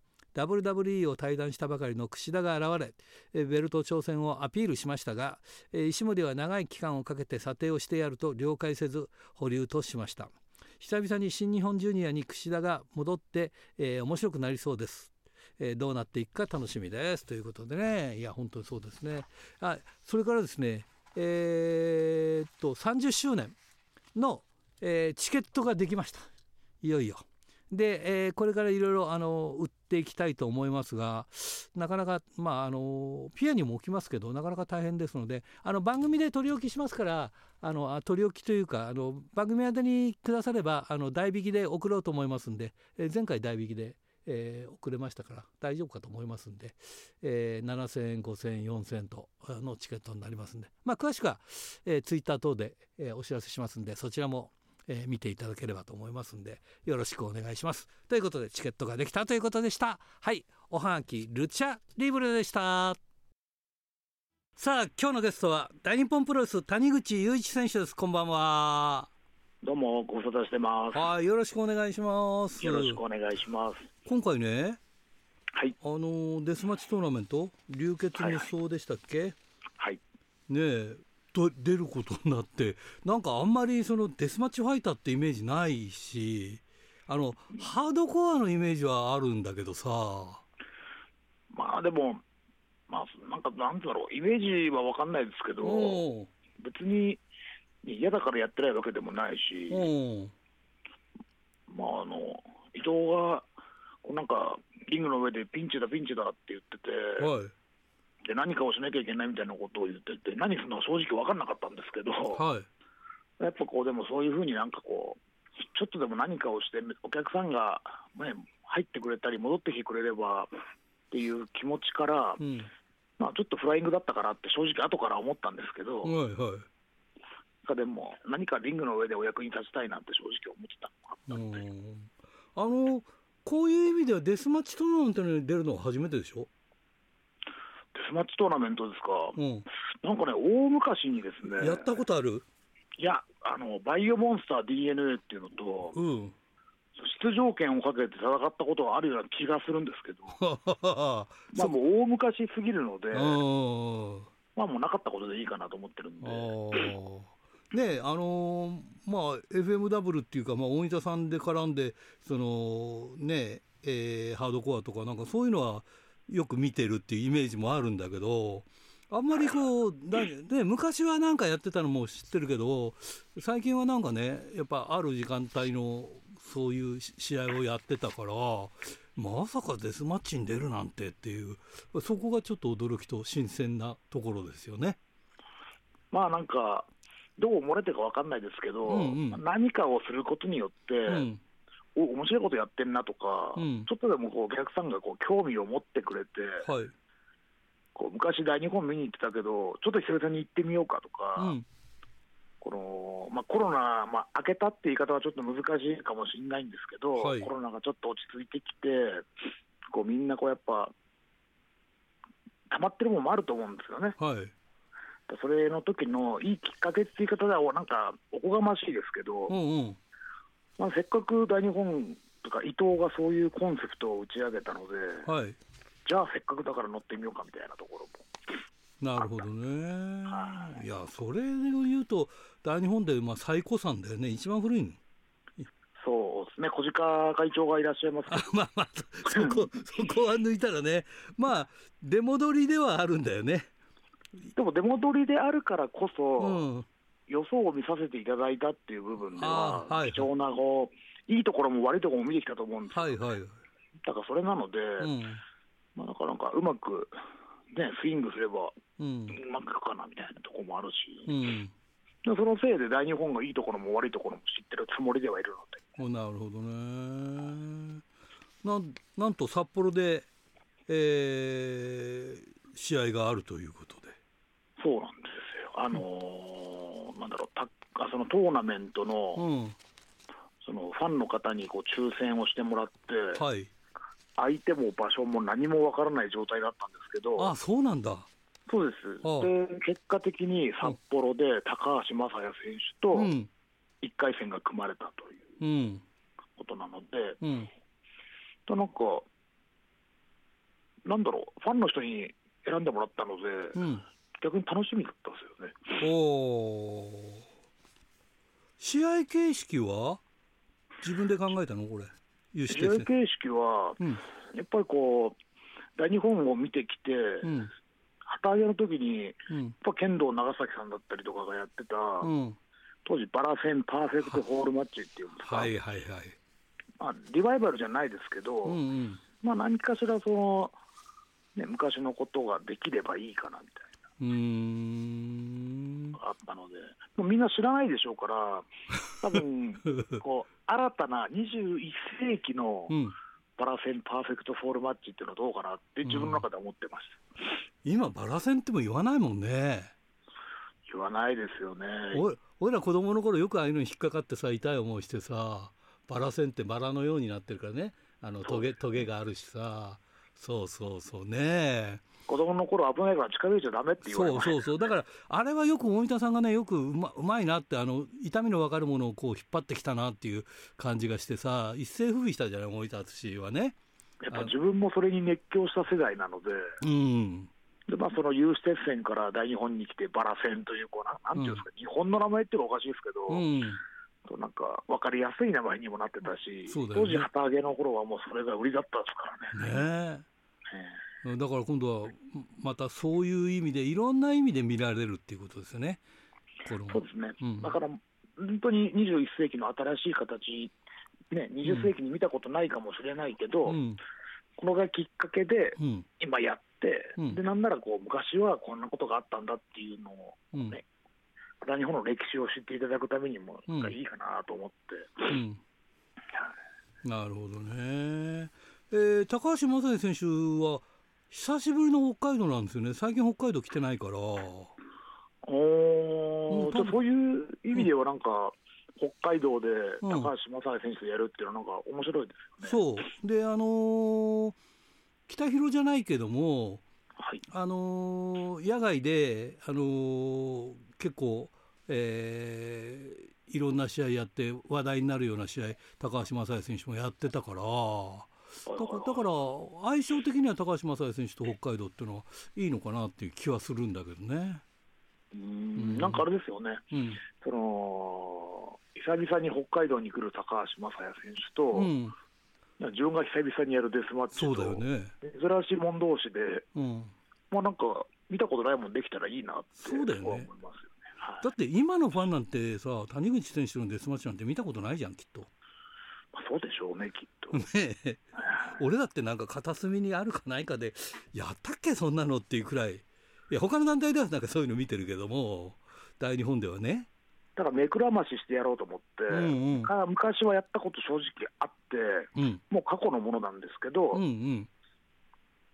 WWE を退団したばかりの櫛田が現れ、ベルト挑戦をアピールしましたが、石森は長い期間をかけて査定をしてやると了解せず、保留としました。久々に新日本ジュニアに櫛田が戻って、えー、面白くなりそうです。え、どうなっていくか楽しみです。ということでね。いや本当にそうですね。あそれからですねえー、っと30周年の、えー、チケットができました。いよいよ。で、えー、これからいろいろ売っていきたいと思いますがなかなかまああのピアにも置きますけどなかなか大変ですのであの番組で取り置きしますからあの取り置きというかあの番組宛てにくださればあの代引きで送ろうと思いますんで、えー、前回代引きで。えー、送れましたから大丈夫かと思いますんで、えー、7000円5000円4000円とのチケットになりますんで、まあ、詳しくは、えー、ツイッター等で、えー、お知らせしますんでそちらもえー、見ていただければと思いますんでよろしくお願いします。ということでチケットができたということでした。はい。おはがきルチャリブレでした。さあ今日のゲストは大日本プロレス谷口雄一選手です。こんばんは。どうもご無沙汰してます。はい。よろしくお願いします。よろしくお願いします。今回ねはい。あのデスマッチトーナメント流血無双でしたっけ、はい、はい、ねえと出ることになってなんかあんまりそのデスマッチファイターってイメージないしあのハードコアのイメージはあるんだけどさ。まあでもまあなんかなんだろうイメージは分かんないですけど別に嫌だからやってないわけでもないしまああの伊藤がなんかリングの上でピンチだピンチだって言ってて、はい、で何かをしなきゃいけないみたいなことを言ってて、何するのか正直分かんなかったんですけど、はい、やっぱこう、でもそういうふうになんかこう、ちょっとでも何かをして、お客さんが、ね、入ってくれたり、戻ってきてくれればっていう気持ちから、うん、まあ、ちょっとフライングだったからって、正直、後から思ったんですけど、はいはい、でも、何かリングの上でお役に立ちたいなって正直思ってたのがあのこういう意味ではデスマッチトーナメントに出るのは初めてでしょ？デスマッチトーナメントですか、うん、なんかね、大昔にですね、やったことある？いや、あのバイオモンスター DNA っていうのと、うん、出場権をかけて戦ったことがあるような気がするんですけど、まあもう大昔すぎるので、まあもうなかったことでいいかなと思ってるんで。ねあのー、まあ FMW っていうか、まあ、大分さんで絡んでそのねえー、ハードコアとかなんかそういうのはよく見てるっていうイメージもあるんだけどあんまりこうだ、ね、昔はなんかやってたのも知ってるけど最近はなんかねやっぱある時間帯のそういう試合をやってたからまさかデスマッチに出るなんてっていうそこがちょっと驚きと新鮮なところですよね。まあなんかどう漏れてるか分かんないですけど、うんうん、何かをすることによって、うんお面白いことやってんなとか、うん、ちょっとでもこうお客さんがこう興味を持ってくれて、はい、こう昔、大日本見に行ってたけど、ちょっと久々に行ってみようかとか、うん、このまあ、コロナ、まあ、明けたって言い方はちょっと難しいかもしれないんですけど、はい、コロナがちょっと落ち着いてきて、こうみんなこうやっぱ、溜まってるものもあると思うんですよね。はい。それの時のいいきっかけって言い方では、なんかおこがましいですけど、うんうんまあ、せっかく大日本とか伊藤がそういうコンセプトを打ち上げたので、はい、じゃあせっかくだから乗ってみようかみたいなところも。なるほどね、はい、いやそれを言うと大日本でまあ最古参だよね。一番古いの。そうですね。小鹿会長がいらっしゃいますあまあまあそこ そこは抜いたらね。まあ出戻りではあるんだよね。でも出戻りであるからこそ、うん予想を見させていただいたっていう部分では、はい貴重なこういいところも悪いところも見てきたと思うんですよ、はいはい、だからそれなので、うん、まあ、なかなかうまく、ね、スイングすればうん、うまくいくかなみたいなところもあるし、うん、そのせいで大日本がいいところも悪いところも知ってるつもりではいるので。なるほどね。なんなんと札幌で、えー、試合があるということで。そうなんですよ。あのー、なんだろうたそのトーナメントの、うん、そのファンの方にこう抽選をしてもらって、はい、相手も場所も何もわからない状態だったんですけど、あそうなんだ。そうです、で結果的に札幌で高橋正也選手と1回戦が組まれたということなので、うん、となんか、なんだろう、ファンの人に選んでもらったので、うん、逆に楽しみだったんですよね。お試合形式は自分で考えたの？これ。試合形式は、うん、やっぱりこう大日本を見てきて、うん、旗揚げの時に、うん、やっぱ剣道長崎さんだったりとかがやってた、うん、当時バラ戦パーフェクトホールマッチっていうんですか、はいはいはい。まあ、リバイバルじゃないですけど、うんうん、まあ、何かしらその、ね、昔のことができればいいかなみたいな。うん。あったので、もうみんな知らないでしょうから、多分 こう新たな21世紀のバラセンパーフェクトフォールマッチっていうのはどうかなって自分の中で思ってました、うん、今、バラセンっても言わないもんね。言わないですよね。俺ら子供の頃よくああいうのに引っかかってさ痛い思いしてさバラ線ってバラのようになってるからね。あのトゲトゲがあるしさ。そうそうそう。ね子供の頃危ないから近づいちゃだめって言われそうそうそう。だからあれはよく大分さんがねよくうまうまいなってあの痛みの分かるものをこう引っ張ってきたなっていう感じがしてさ一世風靡したじゃない大分氏はね。やっぱ自分もそれに熱狂した世代なので、うん、でまあ、その有刺鉄線から大日本に来て、バラ線という、こうななんていうんですか、うん、日本の名前っていうのはおかしいですけど、うん、となんか分かりやすい名前にもなってたし、ね、当時、旗揚げの頃はもうそれが売りだったですからね。ねねだから今度はまたそういう意味で、いろんな意味で見られるっていうことですよね。そうですね、うん、だから本当に21世紀の新しい形、ね、20世紀に見たことないかもしれないけど、うん、このがきっかけで、今やって、うん、でなんならこう昔はこんなことがあったんだっていうのをね、うん、日本の歴史を知っていただくためにもいいかなと思って。うん。なるほどね、えー、高橋正也選手は久しぶりの北海道なんですよね、最近北海道来てないから。おじゃそういう意味では、なんか、北海道で高橋正也選手とやるっていうのは、なんか面白いですよね。そうであのー、北広じゃないけども、はい、あのー、野外で、あのー、結構、えー、いろんな試合やって話題になるような試合高橋正也選手もやってたから。だから相性的には高橋正也選手と北海道っていうのはいいのかなっていう気はするんだけどね。うん、なんかあれですよね、うん、その久々に北海道に来る高橋正也選手と、うん、自分が久々にやるデスマッチと、ね、珍しいもん同士で、うん、まあなんか、見たことないもんできたらいいなって思いますよね。はい、だって今のファンなんてさ、谷口選手のデスマッチなんて見たことないじゃん、きっと。まあ、そうでしょうね、きっと。ね俺だってなんか片隅にあるかないかで、やったっけ、そんなのっていうくらい、いや、他の団体ではなんかそういうの見てるけども、大日本ではね。だから目くらまししてやろうと思って、うんうん、昔はやったこと正直あって、うん、もう過去のものなんですけど、うんうん、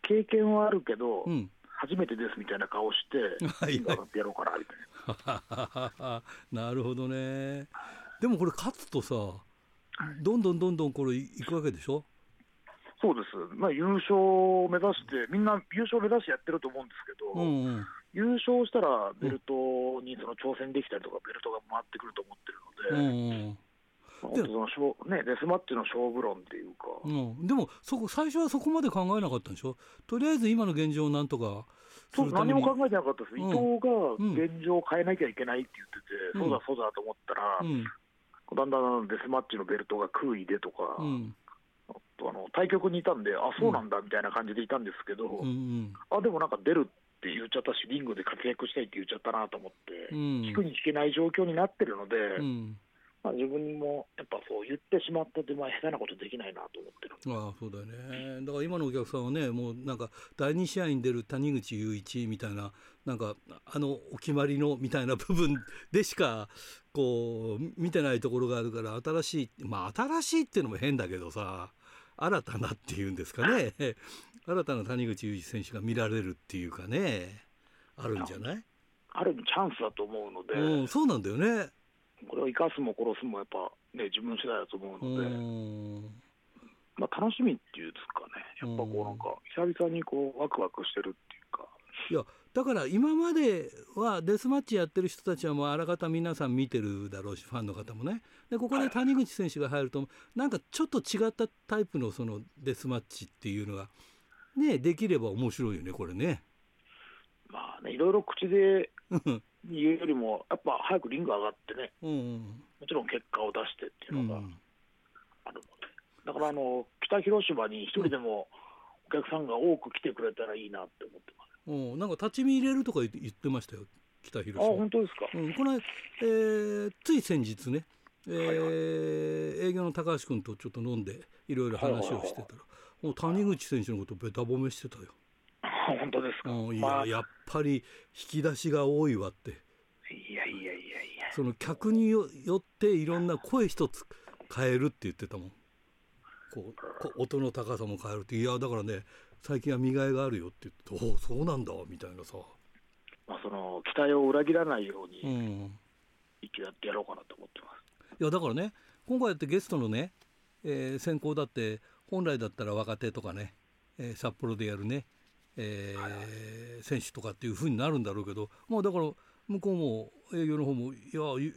経験はあるけど、うん、初めてですみたいな顔して、はい、はい、やろうかなみたいな。なるほどね。でもこれ、勝つとさ、どんどんどんどんこれ、いくわけでしょ？そうです、まあ、優勝を目指して、みんな優勝を目指してやってると思うんですけど、うんうん、優勝したらベルトにその挑戦できたりとか、ベルトが回ってくると思ってるので。うんうんそのね、デスマッチの勝負論っていうか、うん、でもそこ最初はそこまで考えなかったんでしょ？とりあえず今の現状をなんとかそう何も考えてなかったです、うん、伊藤が現状を変えなきゃいけないって言ってて、うん、そうだそうだと思ったら、うん、だんだんデスマッチのベルトが空位でとか、あの対局にいたんで、あそうなんだみたいな感じでいたんですけど、うんうん、あでもなんか出るって言っちゃったし、リングで活躍したいって言っちゃったなと思って、うん、引くに引けない状況になってるので、うん、まあ、自分もやっぱそう言ってしまったってまあ下手なことできないなと思ってるああそうだよね。だから今のお客さんはねもうなんか第2試合に出る谷口雄一みたいななんかあのお決まりのみたいな部分でしかこう見てないところがあるから新しいまあ新しいっていうのも変だけどさ新たなっていうんですかね。新たな谷口雄一選手が見られるっていうかねあるんじゃない？ある意味チャンスだと思うので、うん、そうなんだよね。これを生かすも殺すもやっぱね自分次第だと思うので、まあ、楽しみっていうんですかね。やっぱこうなんか久々にこうワクワクしてるっていうか。いやだから今まではデスマッチやってる人たちはもうあらかた皆さん見てるだろうしファンの方もね。でここで谷口選手が入るとなんかちょっと違ったタイプのそのデスマッチっていうのがねできれば面白いよねこれね。まあねいろいろ口で言うよりもやっぱ早くリング上がってね、うん、もちろん結果を出してっていうのがあるので、だからあの北広島に一人でもお客さんが多く来てくれたらいいなって思ってます。うん、なんか立ち見入れるとか言ってましたよ北広島あ本当ですか、うん、この、えー、つい先日ね、えー、はいはい、営業の高橋君とちょっと飲んでいろいろ話をしてたら、もう谷口選手のことべた褒めしてたよ。本当ですか、うん、いや、まあ、やっぱり引き出しが多いわって。いやいやいやいや。その客によっていろんな声一つ変えるって言ってたもん。こう音の高さも変えるって。いやだからね最近は見がいがあるよって言っておおそうなんだみたいなさ、まあ、その期待を裏切らないように、うん、息やってやろうかなと思ってます。いやだからね今回やってゲストのね、えー、先行だって本来だったら若手とかね、えー、札幌でやるね、えー、選手とかっていうふうになるんだろうけどまあだから向こうも営業の方も「いや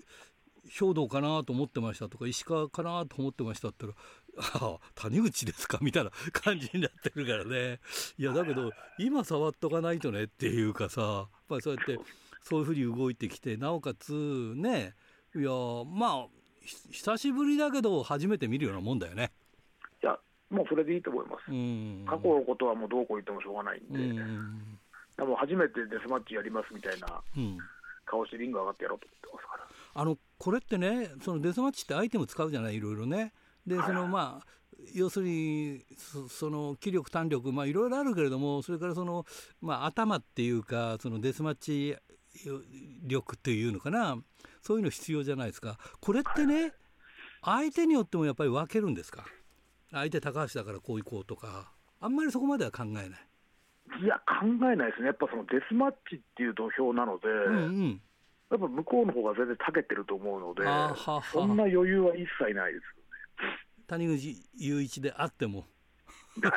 兵道かなと思ってました」とか「石川かなと思ってました」って言ったらああ谷口ですか？みたいな感じになってるからねいやだけど今触っとかないとねっていうかさやっそうやってそういうふうに動いてきてなおかつねいやまあ久しぶりだけど初めて見るようなもんだよね。いやもうそれでいいと思います。過去のことはもうどうこう言ってもしょうがないんで、んでも初めてデスマッチやりますみたいな顔してリング上がってやろうと思ってますから。あのこれってねそのデスマッチってアイテム使うじゃない？いろいろね。でそのまあ要するにその気力胆力まあいろいろあるけれどもそれからその、まあ、頭っていうかそのデスマッチ力っていうのかな。そういうの必要じゃないですか。これってね相手によってもやっぱり分けるんですか？相手高橋だからこういこうとか。あんまりそこまでは考えない。いや考えないですね。やっぱそのデスマッチっていう土俵なので、うんうん。やっぱ向こうの方が全然たけてると思うので、そんな余裕は一切ないです谷口雄一であっても。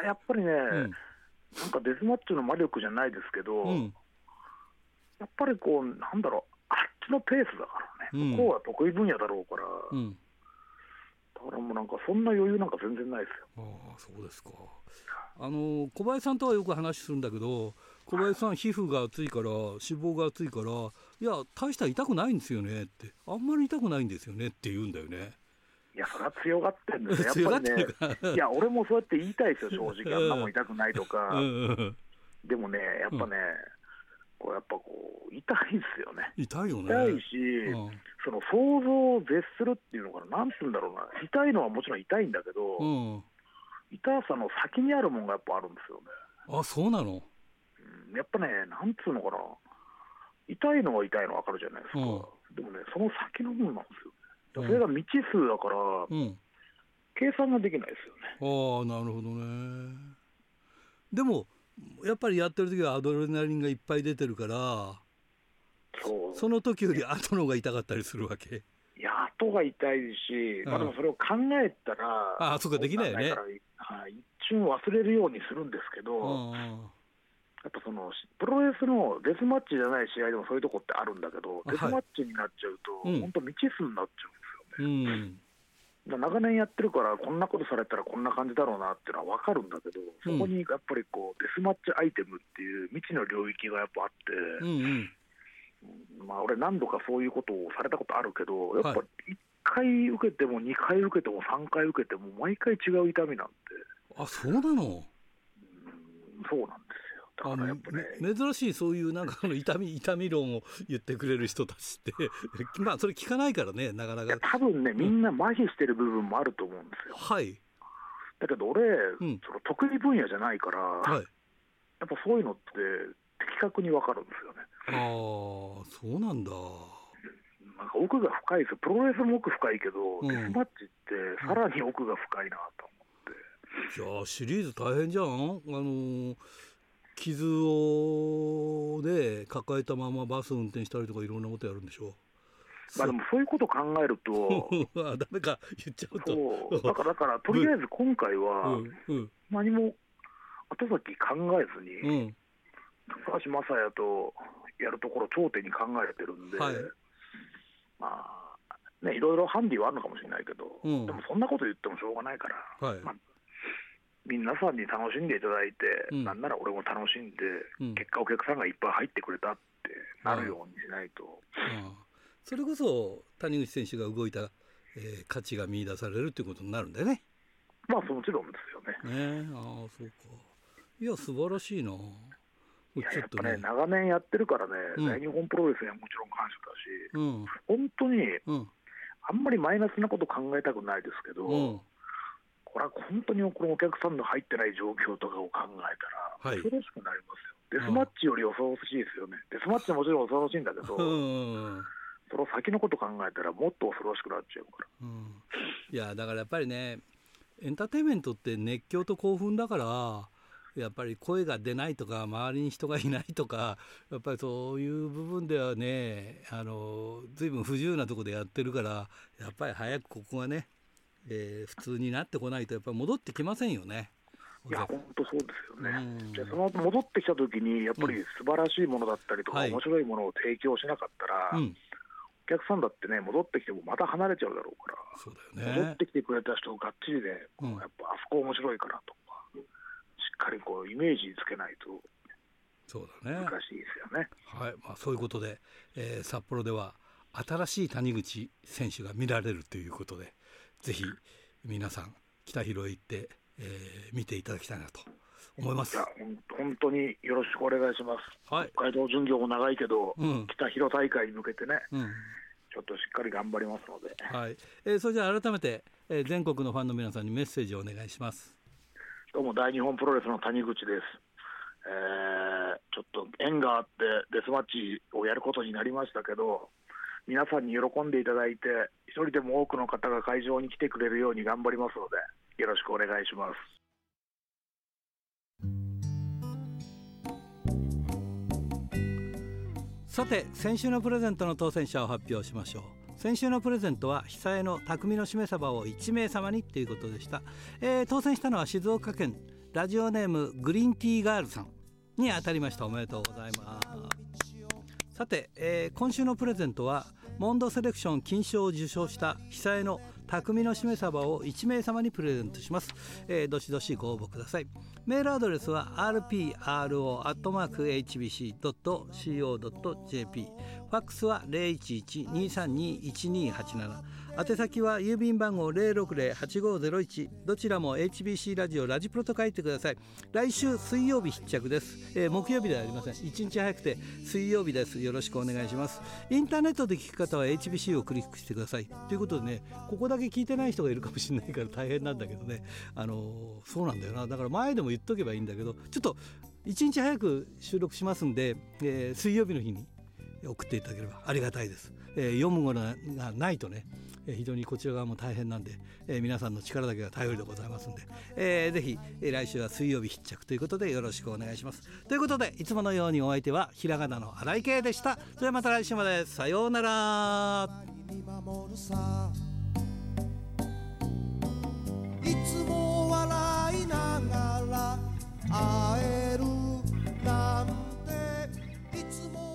やっぱりね、うん、なんかデスマッチの魔力じゃないですけど、うん、やっぱりこう、なんだろう、あっちのペースだからね、うん、向こうは得意分野だろうから、だからもうなんか、そんな余裕なんか全然ないですよ。あそうですか。あの小林さんとはよく話するんだけど、小林さん、皮膚が厚いから、脂肪が厚いから、いや、大した痛くないんですよねって、あんまり痛くないんですよねって言うんだよね。いや、それは強がってるんですよ、やっぱりね、いや、俺もそうやって言いたいですよ、正直、あんなもん痛くないとか、でもね、やっぱね、こうやっぱこう、痛いですよね。痛いよね。痛いし、その想像を絶するっていうのかな、なんて言うんだろうな、痛いのはもちろん痛いんだけど、痛さの先にあるもんがやっぱあるんですよね。あ、そうなの、うん、やっぱね、なんつうのかな、痛いのは痛いの分かるじゃないですか、でもね、その先のものなんですよ。それが未知数だから、うん、計算ができないですよね。ああなるほどね。でもやっぱりやってる時はアドレナリンがいっぱい出てるからそう。その時より後のが痛かったりするわけ。いや後が痛いし、まあ、でもそれを考えたらああそうかできないよね、はい、一瞬忘れるようにするんですけど、やっぱそのプロレスのデスマッチじゃない試合でもそういうとこってあるんだけど、デスマッチになっちゃうと、本当、未知数になっちゃう。んうん、長年やってるから、こんなことされたらこんな感じだろうなっていうのは分かるんだけど、そこにやっぱりこうデスマッチアイテムっていう未知の領域がやっぱあって、うんうん、まあ、俺、何度かそういうことをされたことあるけど、やっぱ1回受けても2回受けても3回受けても、毎回違う痛みなんで。あそうなの、うん、そうなん。だからやっぱね。珍しいそういうなんかの痛み 痛み論を言ってくれる人たちって。まあそれ聞かないからねなかなか。多分ねみんな麻痺してる部分もあると思うんですよ、はい。だけど俺、うん、その得意分野じゃないから、はい、やっぱそういうのって的確に分かるんですよね。ああそうなんだ。なんか奥が深いですよ。プロレスも奥深いけど、うん、デスマッチってさらに奥が深いなと思って、うん、いやシリーズ大変じゃん？あのー傷をで抱えたままバス運転したりとかいろんなことやるんでしょう。まあでもそういうこと考えると あダメか言っちゃうと。だからだからとりあえず今回は何も後先考えずに、うん、高橋正也とやるところ頂点に考えてるんで、はい、まあねいろいろハンディはあるのかもしれないけど、うん、でもそんなこと言ってもしょうがないから、はい、まあ、皆さんに楽しんでいただいて、うん、なんなら俺も楽しんで、うん、結果お客さんがいっぱい入ってくれたってなるようにしないと。うん、それこそ谷口選手が動いた、えー、価値が見出されるということになるんだよね。まあもちろんですよね。ねああそうか。いや素晴らしいな。いややっぱね、長年やってるからね、大日本プロレスにはもちろん感謝だし、本当に、あんまりマイナスなこと考えたくないですけど、これは本当にこのお客さんの入ってない状況とかを考えたら、恐ろしくなりますよ。デスマッチより恐ろしいですよね。デスマッチももちろん恐ろしいんだけど、その先のこと考えたら、もっと恐ろしくなっちゃうから。うん、いや、だからやっぱりね、エンターテインメントって熱狂と興奮だから、やっぱり声が出ないとか周りに人がいないとかやっぱりそういう部分ではねあの随分不自由なとこでやってるからやっぱり早くここがねえー、普通になってこないとやっぱり戻ってきませんよね。いや本当そうですよね、でその後戻ってきたときに、やっぱり素晴らしいものだったりとか、うん。面白いものを提供しなかったら、うん、お客さんだってね、戻ってきてもまた離れちゃうだろうから、そうだよね、戻ってきてくれた人がっちりで、うん、やっぱあそこ面白いからとか、しっかりこうイメージつけないと。そうだね。難しいですよね。はい、まあ、そういうことで、えー、札幌では新しい谷口選手が見られるということで、ぜひ皆さん北広へ行って、えー、見ていただきたいなと思います。本当によろしくお願いします。はい、北海道巡業も長いけど、うん、北広大会に向けてね、うん、ちょっとしっかり頑張りますので。はい。えー、それじゃあ改めて、えー、全国のファンの皆さんにメッセージをお願いします。どうも大日本プロレスの谷口です。えー、ちょっと縁があってデスマッチをやることになりましたけど、皆さんに喜んでいただいて、一人でも多くの方が会場に来てくれるように頑張りますので、よろしくお願いします。さて先週のプレゼントの当選者を発表しましょう。先週のプレゼントは久江の匠のしめ鯖を1名様にということでした、えー、当選したのは静岡県。ラジオネームグリーンティーガールさんに当たりました。おめでとうございます。さて、えー、今週のプレゼントはモンドセレクション金賞を受賞した被災の匠のしめ鯖を1名様にプレゼントします、えー、どしどしご応募ください。メールアドレスは rpro.hbc.co.jp ファックスは011-232-1287宛先は郵便番号060-8501どちらも HBC ラジオラジプロと書いてください。来週水曜日必着です、えー、木曜日ではありません。1日早くて水曜日です。よろしくお願いします。インターネットで聞く方は HBC をクリックしてください。ということでねここだけ聞いてない人がいるかもしれないから大変なんだけどね。あのー、そうなんだよな。だから前でも言っとけばいいんだけどちょっと1日早く収録しますんで、えー、水曜日の日に送っていただければありがたいです、えー、読むものがないとねえ非常にこちら側も大変なんで、え皆さんの力だけが頼りでございますんで、えー、ぜひ、え来週は水曜日必着ということでよろしくお願いします。ということでいつものようにお相手はひらがなの新井圭でした。それではまた来週までさようなら。いつも笑いながら会えるなんていつも